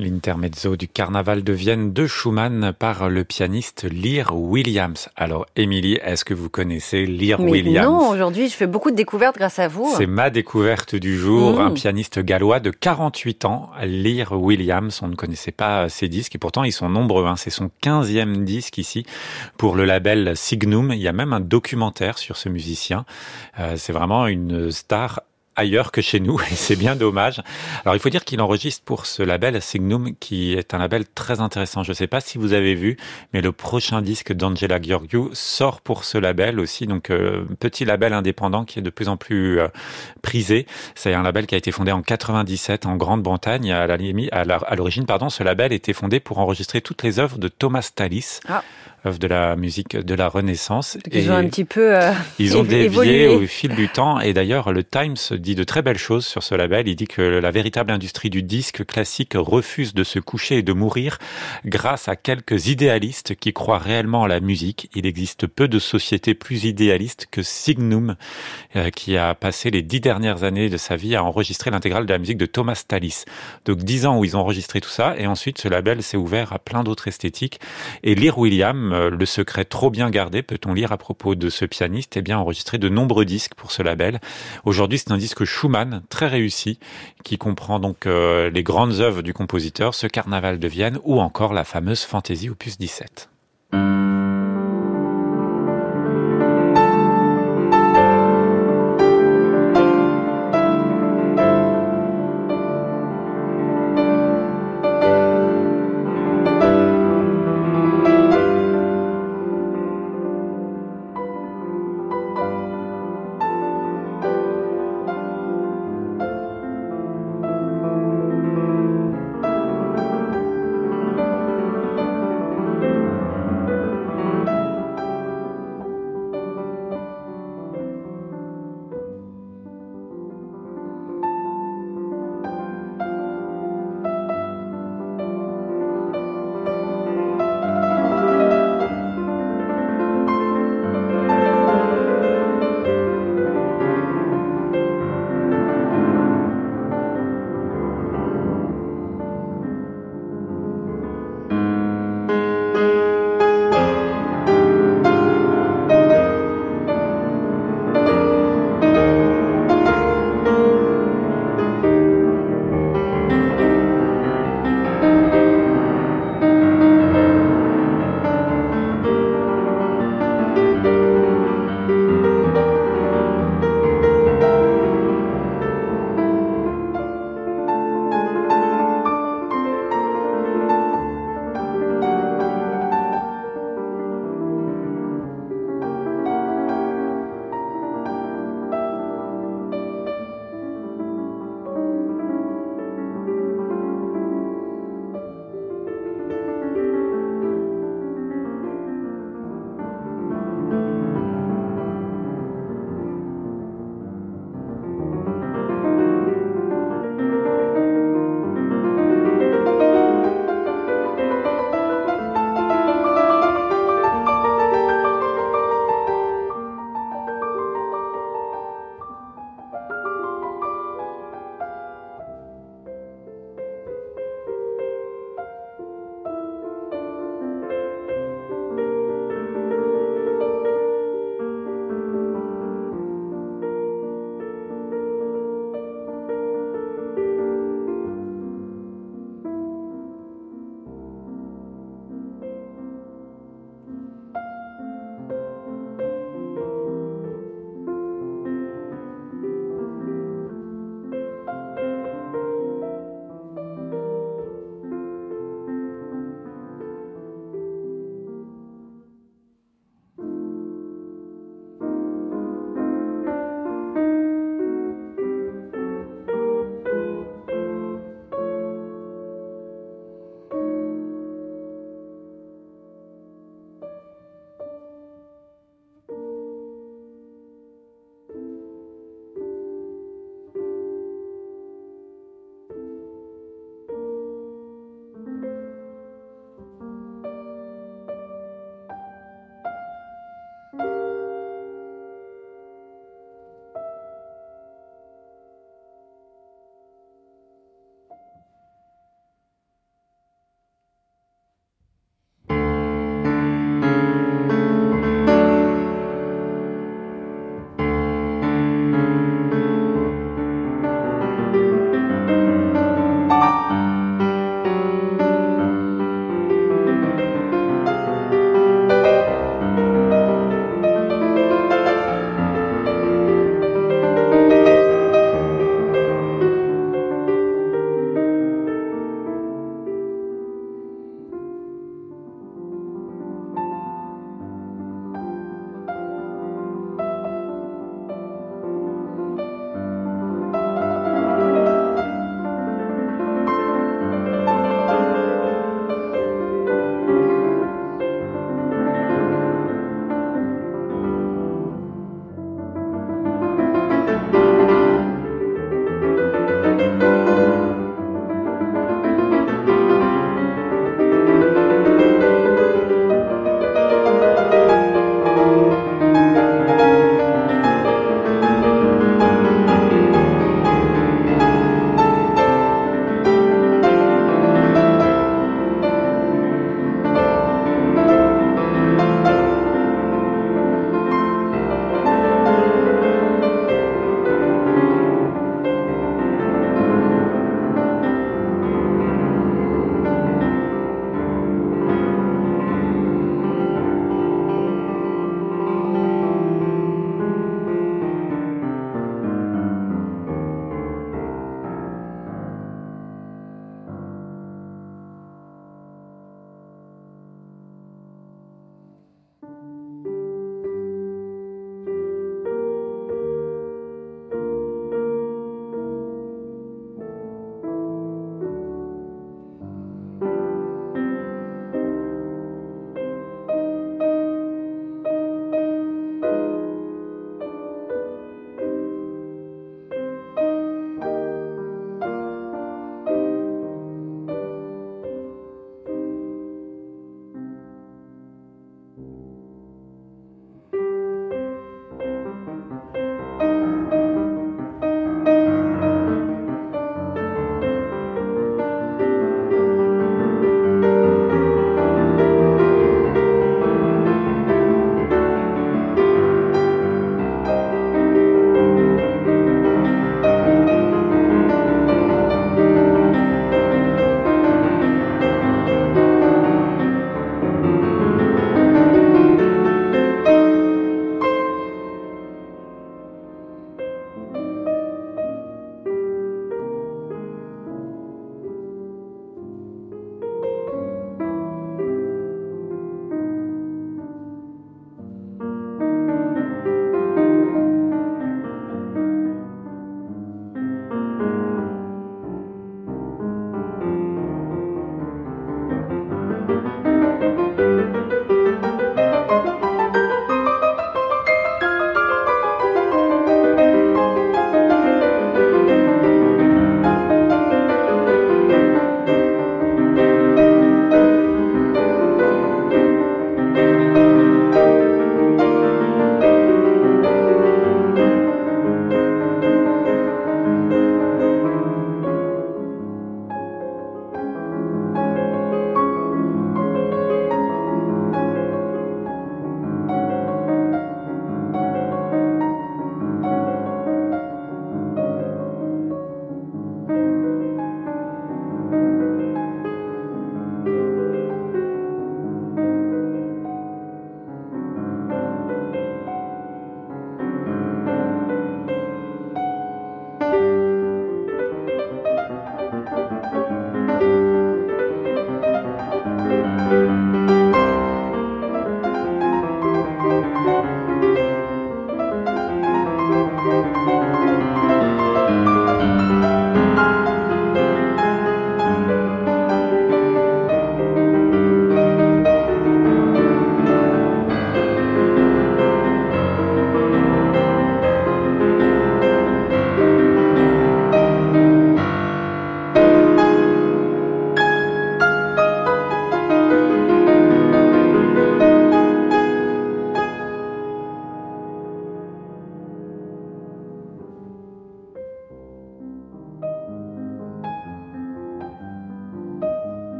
L'intermezzo du carnaval de Vienne de Schumann par le pianiste Lear Williams. Alors, Émilie, est-ce que vous connaissez Lear Mais Williams? Non, aujourd'hui, je fais beaucoup de découvertes grâce à vous. C'est ma découverte du jour, Mmh. un pianiste gallois de 48 ans, Lear Williams. On ne connaissait pas ses disques et pourtant ils sont nombreux. hein. C'est son 15e disque ici pour le label Signum. Il y a même un documentaire sur ce musicien. Euh, c'est vraiment une star ailleurs que chez nous et c'est bien dommage. Alors il faut dire qu'il enregistre pour ce label Signum qui est un label très intéressant. Je ne sais pas si vous avez vu, mais le prochain disque d'Angela Gheorghiu sort pour ce label aussi. Donc euh, petit label indépendant qui est de plus en plus euh, prisé. C'est un label qui a été fondé en 97 en Grande-Bretagne. À l'origine, pardon, ce label était fondé pour enregistrer toutes les œuvres de Thomas Tallis, Ah. Œuvre de la musique de la Renaissance. Donc, Ils ont un petit peu. euh, Ils ont dévié évolué. au fil du temps et d'ailleurs le Times dit de très belles choses sur ce label. Il dit que la véritable industrie du disque classique refuse de se coucher et de mourir grâce à quelques idéalistes qui croient réellement à la musique. Il existe peu de sociétés plus idéalistes que Signum euh, qui a passé les dix dernières années de sa vie à enregistrer l'intégrale de la musique de Thomas Tallis. Donc dix ans où ils ont enregistré tout ça et ensuite ce label s'est ouvert à plein d'autres esthétiques. Et Lear William, euh, le secret trop bien gardé, peut-on lire à propos de ce pianiste, eh bien enregistré de nombreux disques pour ce label. Aujourd'hui, c'est un disque Schumann très réussi qui comprend donc euh, les grandes œuvres du compositeur, ce Carnaval de Vienne ou encore la fameuse Fantaisie opus 17.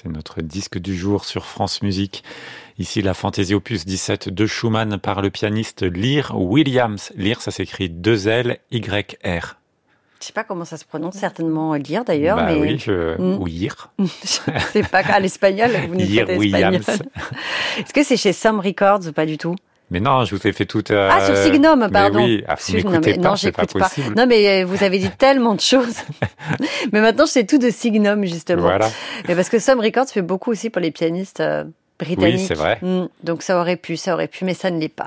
C'est notre disque du jour sur France Musique. Ici, la Fantaisie Opus 17 de Schumann par le pianiste Lear Williams. Lear, ça s'écrit 2 L Y R. Je sais pas comment ça se prononce, certainement lire d'ailleurs. Bah mais... oui, je... Mm. ou Yir. c'est pas à l'espagnol, vous Yir Williams. Est-ce que c'est chez Some Records ou pas du tout? Mais non, je vous ai fait tout. Euh... Ah, sur Signum, pardon. Mais oui, ah, vous m'écoutez pas, non, pas pas. Non, mais euh, vous avez dit tellement de choses. mais maintenant, je sais tout de Signum, justement. Voilà. Mais parce que Some Records fait beaucoup aussi pour les pianistes euh, britanniques. Oui, c'est vrai. Mm, donc ça aurait pu, ça aurait pu, mais ça ne l'est pas.